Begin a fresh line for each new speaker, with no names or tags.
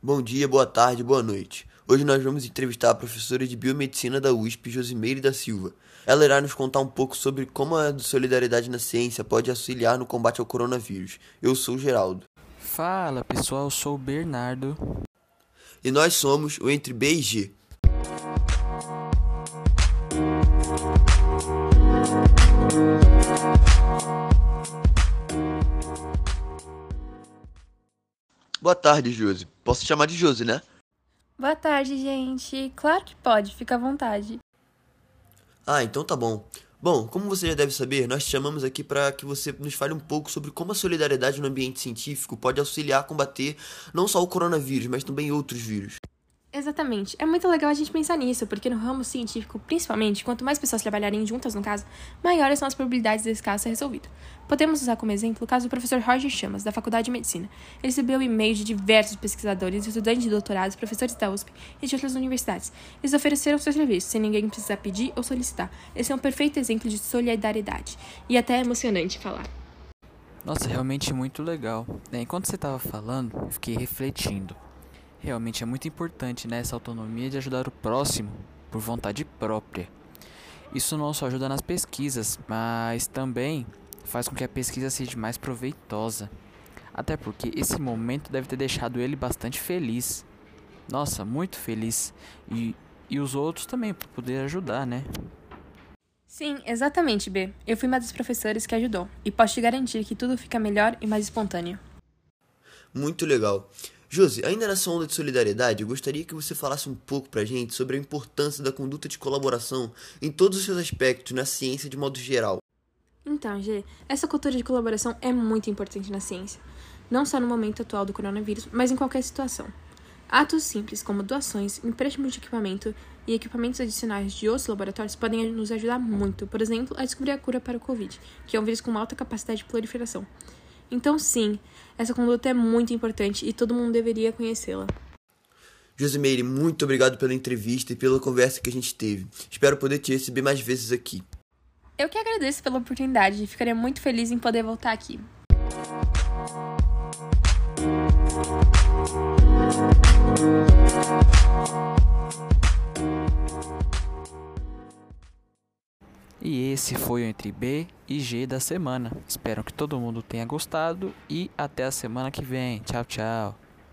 Bom dia, boa tarde, boa noite. Hoje nós vamos entrevistar a professora de Biomedicina da USP, Josimeire da Silva. Ela irá nos contar um pouco sobre como a solidariedade na ciência pode auxiliar no combate ao coronavírus. Eu sou o Geraldo.
Fala pessoal, eu sou o Bernardo.
E nós somos o Entre B e G. Boa tarde, Josi. Posso te chamar de Josi, né?
Boa tarde, gente. Claro que pode, fica à vontade.
Ah, então tá bom. Bom, como você já deve saber, nós te chamamos aqui para que você nos fale um pouco sobre como a solidariedade no ambiente científico pode auxiliar a combater não só o coronavírus, mas também outros vírus.
Exatamente. É muito legal a gente pensar nisso, porque no ramo científico, principalmente, quanto mais pessoas trabalharem juntas no caso, maiores são as probabilidades desse caso ser resolvido. Podemos usar como exemplo o caso do professor Roger Chamas, da Faculdade de Medicina. Ele recebeu e-mails de diversos pesquisadores, estudantes de doutorados, professores da USP e de outras universidades. Eles ofereceram seus serviços, sem ninguém precisar pedir ou solicitar. Esse é um perfeito exemplo de solidariedade. E até é emocionante falar.
Nossa, realmente muito legal. É, enquanto você estava falando, eu fiquei refletindo. Realmente é muito importante né, essa autonomia de ajudar o próximo por vontade própria. Isso não só ajuda nas pesquisas, mas também faz com que a pesquisa seja mais proveitosa. Até porque esse momento deve ter deixado ele bastante feliz. Nossa, muito feliz. E, e os outros também, para poder ajudar, né?
Sim, exatamente, B. Eu fui uma das professoras que ajudou. E posso te garantir que tudo fica melhor e mais espontâneo.
Muito legal. Josi, ainda nessa onda de solidariedade, eu gostaria que você falasse um pouco pra gente sobre a importância da conduta de colaboração em todos os seus aspectos na ciência de modo geral.
Então, G, essa cultura de colaboração é muito importante na ciência, não só no momento atual do coronavírus, mas em qualquer situação. Atos simples como doações, empréstimo de equipamento e equipamentos adicionais de outros laboratórios podem nos ajudar muito, por exemplo, a descobrir a cura para o Covid, que é um vírus com alta capacidade de proliferação. Então, sim, essa conduta é muito importante e todo mundo deveria conhecê-la.
Josimeire, muito obrigado pela entrevista e pela conversa que a gente teve. Espero poder te receber mais vezes aqui.
Eu que agradeço pela oportunidade e ficaria muito feliz em poder voltar aqui.
E esse foi o Entre B e G da semana. Espero que todo mundo tenha gostado e até a semana que vem. Tchau, tchau.